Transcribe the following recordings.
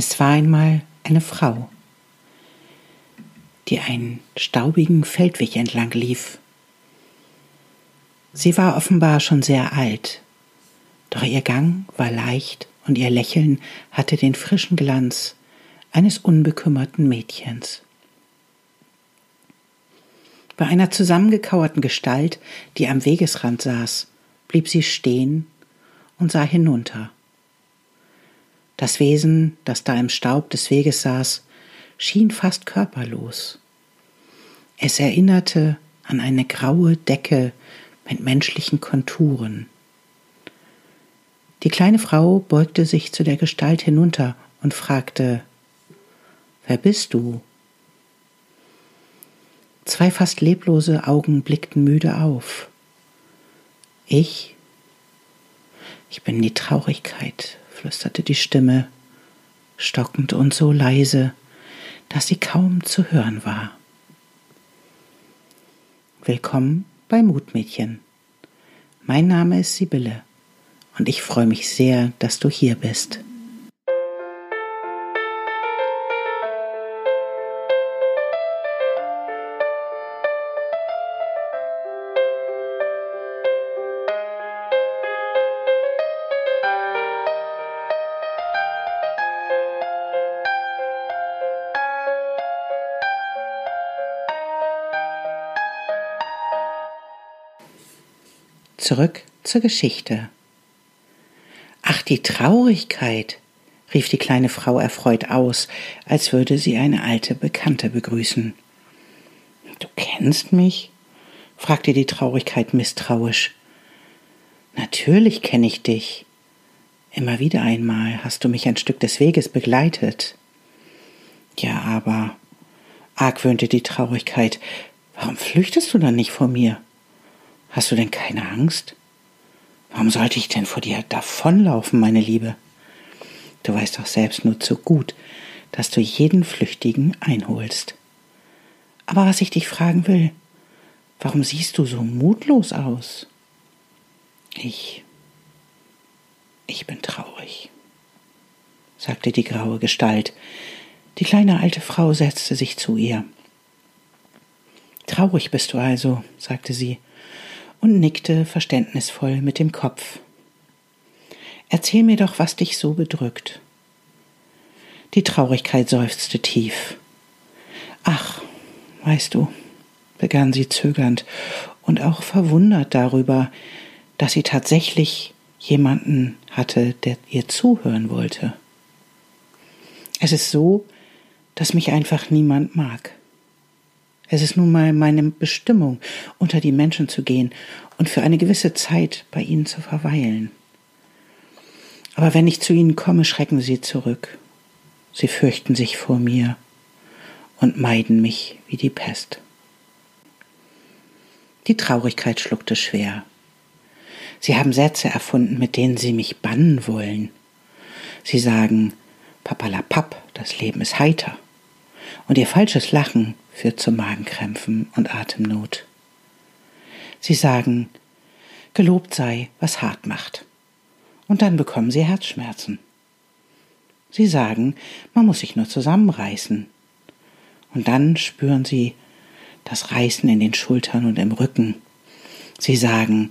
Es war einmal eine Frau, die einen staubigen Feldweg entlang lief. Sie war offenbar schon sehr alt, doch ihr Gang war leicht und ihr Lächeln hatte den frischen Glanz eines unbekümmerten Mädchens. Bei einer zusammengekauerten Gestalt, die am Wegesrand saß, blieb sie stehen und sah hinunter. Das Wesen, das da im Staub des Weges saß, schien fast körperlos. Es erinnerte an eine graue Decke mit menschlichen Konturen. Die kleine Frau beugte sich zu der Gestalt hinunter und fragte Wer bist du? Zwei fast leblose Augen blickten müde auf. Ich? Ich bin die Traurigkeit, flüsterte die Stimme, stockend und so leise, dass sie kaum zu hören war. Willkommen bei Mutmädchen. Mein Name ist Sibylle und ich freue mich sehr, dass du hier bist. Zurück zur Geschichte. Ach, die Traurigkeit, rief die kleine Frau erfreut aus, als würde sie eine alte Bekannte begrüßen. Du kennst mich? fragte die Traurigkeit misstrauisch. Natürlich kenne ich dich. Immer wieder einmal hast du mich ein Stück des Weges begleitet. Ja, aber, argwöhnte die Traurigkeit, warum flüchtest du dann nicht vor mir? Hast du denn keine Angst? Warum sollte ich denn vor dir davonlaufen, meine Liebe? Du weißt doch selbst nur zu gut, dass du jeden Flüchtigen einholst. Aber was ich dich fragen will, warum siehst du so mutlos aus? Ich, ich bin traurig, sagte die graue Gestalt. Die kleine alte Frau setzte sich zu ihr. Traurig bist du also, sagte sie und nickte verständnisvoll mit dem Kopf. Erzähl mir doch, was dich so bedrückt. Die Traurigkeit seufzte tief. Ach, weißt du, begann sie zögernd und auch verwundert darüber, dass sie tatsächlich jemanden hatte, der ihr zuhören wollte. Es ist so, dass mich einfach niemand mag. Es ist nun mal meine Bestimmung, unter die Menschen zu gehen und für eine gewisse Zeit bei ihnen zu verweilen. Aber wenn ich zu ihnen komme, schrecken sie zurück. Sie fürchten sich vor mir und meiden mich wie die Pest. Die Traurigkeit schluckte schwer. Sie haben Sätze erfunden, mit denen sie mich bannen wollen. Sie sagen, Papalapap, das Leben ist heiter. Und ihr falsches Lachen führt zu Magenkrämpfen und Atemnot. Sie sagen, gelobt sei, was hart macht. Und dann bekommen sie Herzschmerzen. Sie sagen, man muss sich nur zusammenreißen. Und dann spüren sie das Reißen in den Schultern und im Rücken. Sie sagen,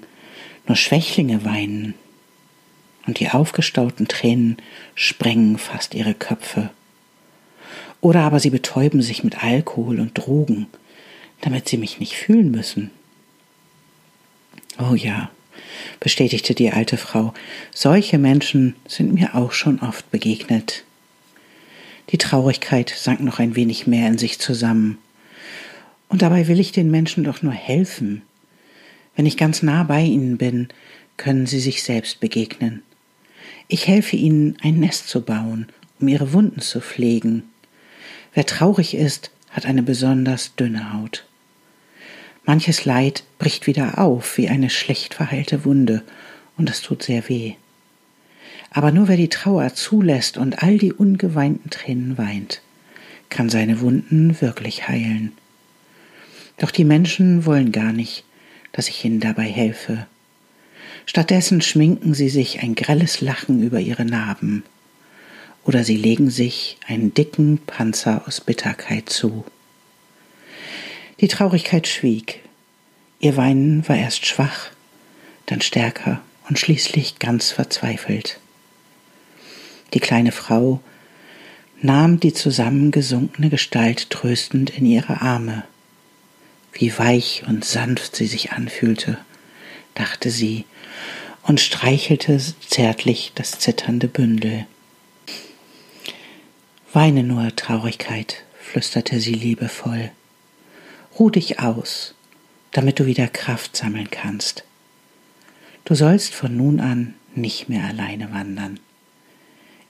nur Schwächlinge weinen. Und die aufgestauten Tränen sprengen fast ihre Köpfe. Oder aber sie betäuben sich mit Alkohol und Drogen, damit sie mich nicht fühlen müssen. Oh ja, bestätigte die alte Frau, solche Menschen sind mir auch schon oft begegnet. Die Traurigkeit sank noch ein wenig mehr in sich zusammen. Und dabei will ich den Menschen doch nur helfen. Wenn ich ganz nah bei ihnen bin, können sie sich selbst begegnen. Ich helfe ihnen, ein Nest zu bauen, um ihre Wunden zu pflegen. Wer traurig ist, hat eine besonders dünne Haut. Manches Leid bricht wieder auf wie eine schlecht verheilte Wunde, und es tut sehr weh. Aber nur wer die Trauer zulässt und all die ungeweinten Tränen weint, kann seine Wunden wirklich heilen. Doch die Menschen wollen gar nicht, dass ich ihnen dabei helfe. Stattdessen schminken sie sich ein grelles Lachen über ihre Narben oder sie legen sich einen dicken Panzer aus Bitterkeit zu. Die Traurigkeit schwieg. Ihr Weinen war erst schwach, dann stärker und schließlich ganz verzweifelt. Die kleine Frau nahm die zusammengesunkene Gestalt tröstend in ihre Arme. Wie weich und sanft sie sich anfühlte, dachte sie und streichelte zärtlich das zitternde Bündel. Weine nur, Traurigkeit, flüsterte sie liebevoll. Ruh dich aus, damit du wieder Kraft sammeln kannst. Du sollst von nun an nicht mehr alleine wandern.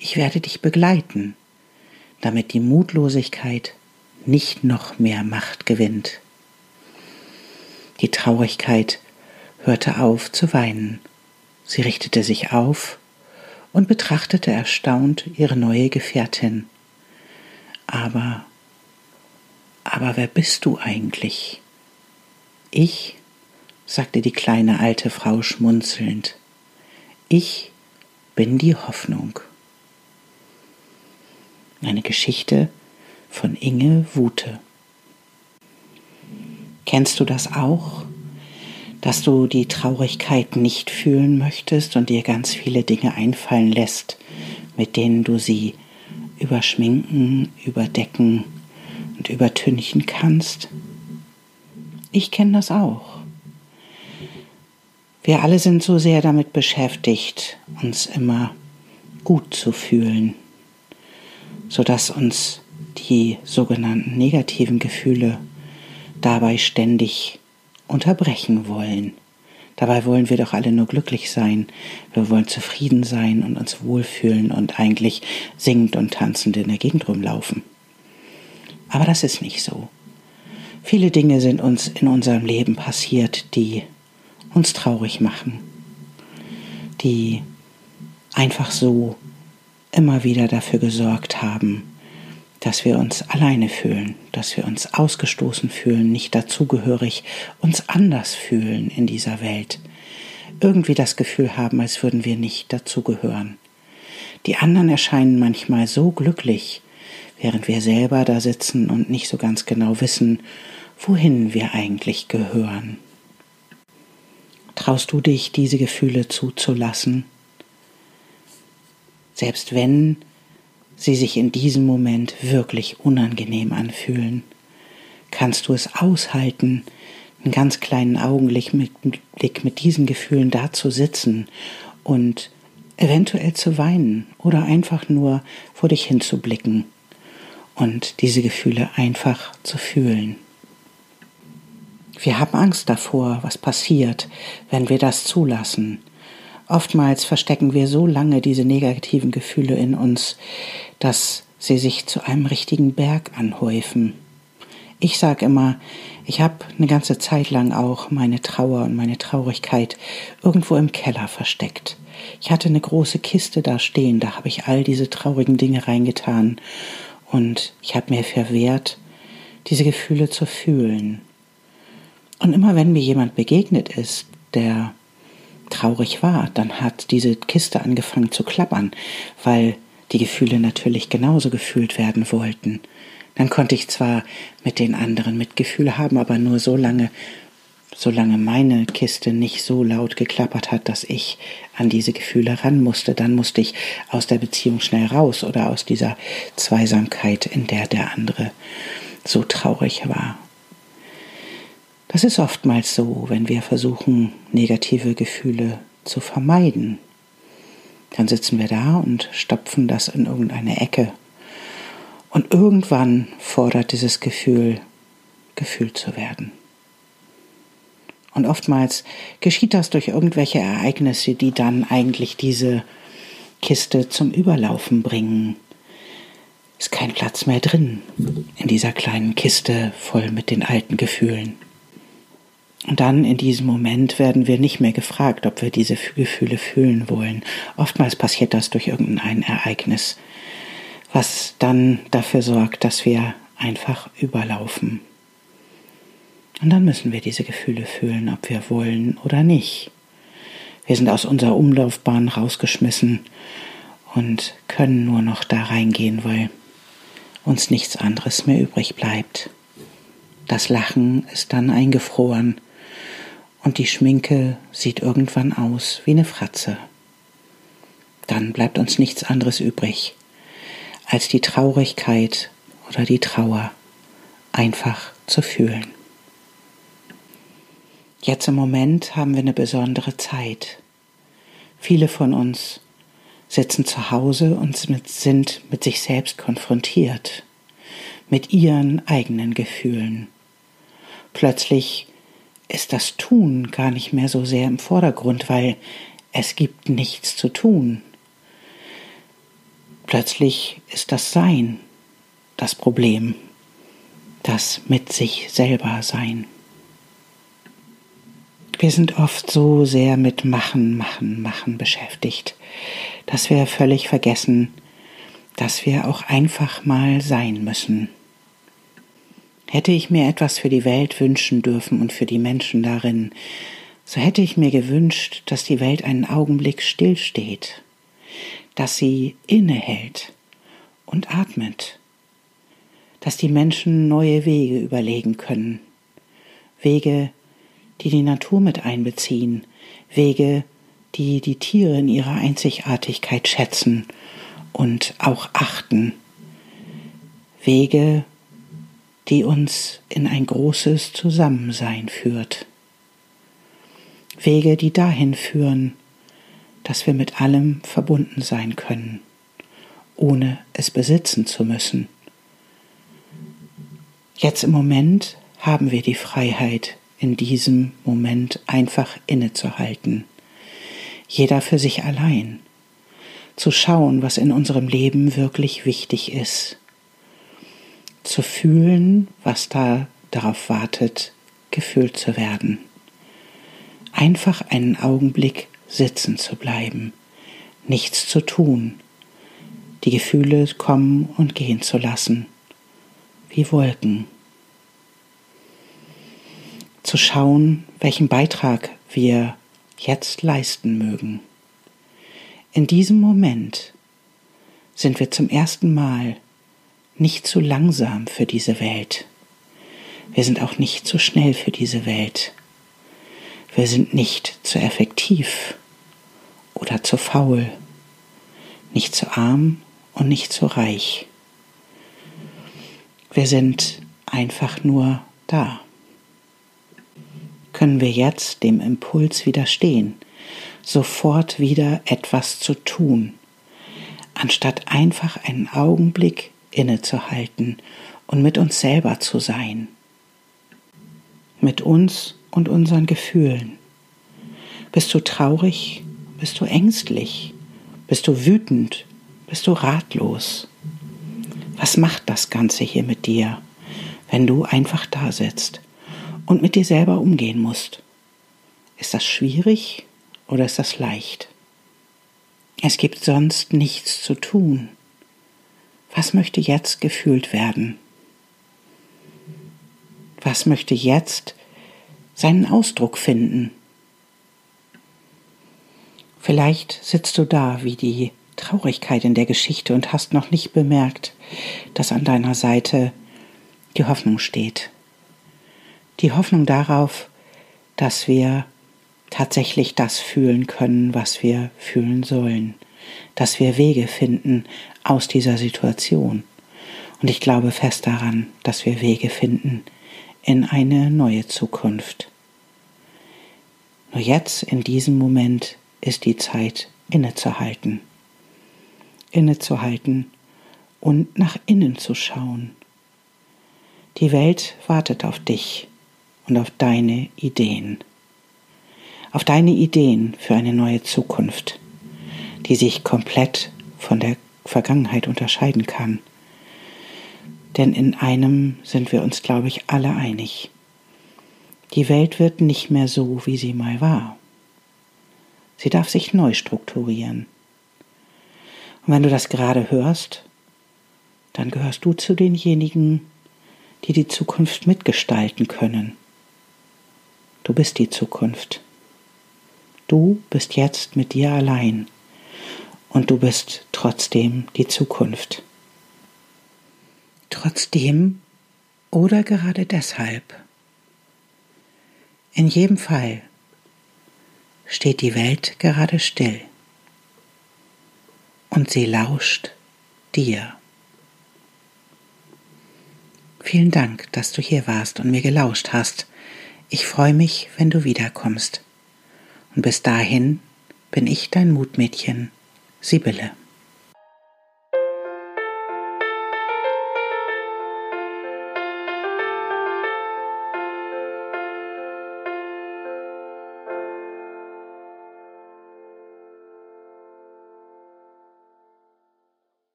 Ich werde dich begleiten, damit die Mutlosigkeit nicht noch mehr Macht gewinnt. Die Traurigkeit hörte auf zu weinen Sie richtete sich auf und betrachtete erstaunt ihre neue Gefährtin. Aber, aber wer bist du eigentlich? Ich, sagte die kleine alte Frau schmunzelnd, ich bin die Hoffnung. Eine Geschichte von Inge Wute. Kennst du das auch? dass du die Traurigkeit nicht fühlen möchtest und dir ganz viele Dinge einfallen lässt, mit denen du sie überschminken, überdecken und übertünchen kannst. Ich kenne das auch. Wir alle sind so sehr damit beschäftigt, uns immer gut zu fühlen, sodass uns die sogenannten negativen Gefühle dabei ständig unterbrechen wollen. Dabei wollen wir doch alle nur glücklich sein. Wir wollen zufrieden sein und uns wohlfühlen und eigentlich singend und tanzend in der Gegend rumlaufen. Aber das ist nicht so. Viele Dinge sind uns in unserem Leben passiert, die uns traurig machen, die einfach so immer wieder dafür gesorgt haben, dass wir uns alleine fühlen, dass wir uns ausgestoßen fühlen, nicht dazugehörig, uns anders fühlen in dieser Welt, irgendwie das Gefühl haben, als würden wir nicht dazugehören. Die anderen erscheinen manchmal so glücklich, während wir selber da sitzen und nicht so ganz genau wissen, wohin wir eigentlich gehören. Traust du dich, diese Gefühle zuzulassen? Selbst wenn sie sich in diesem Moment wirklich unangenehm anfühlen. Kannst du es aushalten, einen ganz kleinen Augenblick mit, Blick mit diesen Gefühlen da zu sitzen und eventuell zu weinen oder einfach nur vor dich hinzublicken und diese Gefühle einfach zu fühlen. Wir haben Angst davor, was passiert, wenn wir das zulassen, Oftmals verstecken wir so lange diese negativen Gefühle in uns, dass sie sich zu einem richtigen Berg anhäufen. Ich sage immer, ich habe eine ganze Zeit lang auch meine Trauer und meine Traurigkeit irgendwo im Keller versteckt. Ich hatte eine große Kiste da stehen, da habe ich all diese traurigen Dinge reingetan und ich habe mir verwehrt, diese Gefühle zu fühlen. Und immer wenn mir jemand begegnet ist, der traurig war, dann hat diese Kiste angefangen zu klappern, weil die Gefühle natürlich genauso gefühlt werden wollten. Dann konnte ich zwar mit den anderen Mitgefühl haben, aber nur so lange, solange meine Kiste nicht so laut geklappert hat, dass ich an diese Gefühle ran musste, dann musste ich aus der Beziehung schnell raus oder aus dieser Zweisamkeit, in der der andere so traurig war. Das ist oftmals so, wenn wir versuchen, negative Gefühle zu vermeiden. Dann sitzen wir da und stopfen das in irgendeine Ecke. Und irgendwann fordert dieses Gefühl, gefühlt zu werden. Und oftmals geschieht das durch irgendwelche Ereignisse, die dann eigentlich diese Kiste zum Überlaufen bringen. Ist kein Platz mehr drin in dieser kleinen Kiste voll mit den alten Gefühlen. Und dann in diesem Moment werden wir nicht mehr gefragt, ob wir diese Gefühle fühlen wollen. Oftmals passiert das durch irgendein Ereignis, was dann dafür sorgt, dass wir einfach überlaufen. Und dann müssen wir diese Gefühle fühlen, ob wir wollen oder nicht. Wir sind aus unserer Umlaufbahn rausgeschmissen und können nur noch da reingehen, weil uns nichts anderes mehr übrig bleibt. Das Lachen ist dann eingefroren und die Schminke sieht irgendwann aus wie eine Fratze. Dann bleibt uns nichts anderes übrig, als die Traurigkeit oder die Trauer einfach zu fühlen. Jetzt im Moment haben wir eine besondere Zeit. Viele von uns sitzen zu Hause und sind mit sich selbst konfrontiert, mit ihren eigenen Gefühlen. Plötzlich ist das Tun gar nicht mehr so sehr im Vordergrund, weil es gibt nichts zu tun. Plötzlich ist das Sein das Problem, das mit sich selber Sein. Wir sind oft so sehr mit Machen, Machen, Machen beschäftigt, dass wir völlig vergessen, dass wir auch einfach mal sein müssen. Hätte ich mir etwas für die Welt wünschen dürfen und für die Menschen darin, so hätte ich mir gewünscht, dass die Welt einen Augenblick stillsteht, dass sie innehält und atmet, dass die Menschen neue Wege überlegen können, Wege, die die Natur mit einbeziehen, Wege, die die Tiere in ihrer Einzigartigkeit schätzen und auch achten, Wege, die uns in ein großes Zusammensein führt, Wege, die dahin führen, dass wir mit allem verbunden sein können, ohne es besitzen zu müssen. Jetzt im Moment haben wir die Freiheit, in diesem Moment einfach innezuhalten. Jeder für sich allein. Zu schauen, was in unserem Leben wirklich wichtig ist. Zu fühlen, was da darauf wartet, gefühlt zu werden. Einfach einen Augenblick sitzen zu bleiben, nichts zu tun, die Gefühle kommen und gehen zu lassen, wie Wolken zu schauen, welchen Beitrag wir jetzt leisten mögen. In diesem Moment sind wir zum ersten Mal nicht zu langsam für diese Welt. Wir sind auch nicht zu schnell für diese Welt. Wir sind nicht zu effektiv oder zu faul, nicht zu arm und nicht zu reich. Wir sind einfach nur da können wir jetzt dem Impuls widerstehen, sofort wieder etwas zu tun, anstatt einfach einen Augenblick innezuhalten und mit uns selber zu sein, mit uns und unseren Gefühlen. Bist du traurig? Bist du ängstlich? Bist du wütend? Bist du ratlos? Was macht das Ganze hier mit dir, wenn du einfach da sitzt und mit dir selber umgehen musst. Ist das schwierig oder ist das leicht? Es gibt sonst nichts zu tun. Was möchte jetzt gefühlt werden? Was möchte jetzt seinen Ausdruck finden? Vielleicht sitzt du da wie die Traurigkeit in der Geschichte und hast noch nicht bemerkt, dass an deiner Seite die Hoffnung steht die Hoffnung darauf, dass wir tatsächlich das fühlen können, was wir fühlen sollen, dass wir Wege finden aus dieser Situation. Und ich glaube fest daran, dass wir Wege finden in eine neue Zukunft. Nur jetzt, in diesem Moment, ist die Zeit innezuhalten. Innezuhalten und nach innen zu schauen. Die Welt wartet auf dich und auf deine Ideen. Auf deine Ideen für eine neue Zukunft, die sich komplett von der Vergangenheit unterscheiden kann. Denn in einem sind wir uns, glaube ich, alle einig. Die Welt wird nicht mehr so, wie sie mal war. Sie darf sich neu strukturieren. Und wenn du das gerade hörst, dann gehörst du zu denjenigen, die die Zukunft mitgestalten können. Du bist die Zukunft. Du bist jetzt mit dir allein und du bist trotzdem die Zukunft. Trotzdem oder gerade deshalb. In jedem Fall steht die Welt gerade still und sie lauscht dir. Vielen Dank, dass du hier warst und mir gelauscht hast. Ich freue mich, wenn du wiederkommst. Und bis dahin bin ich dein Mutmädchen, Sibylle.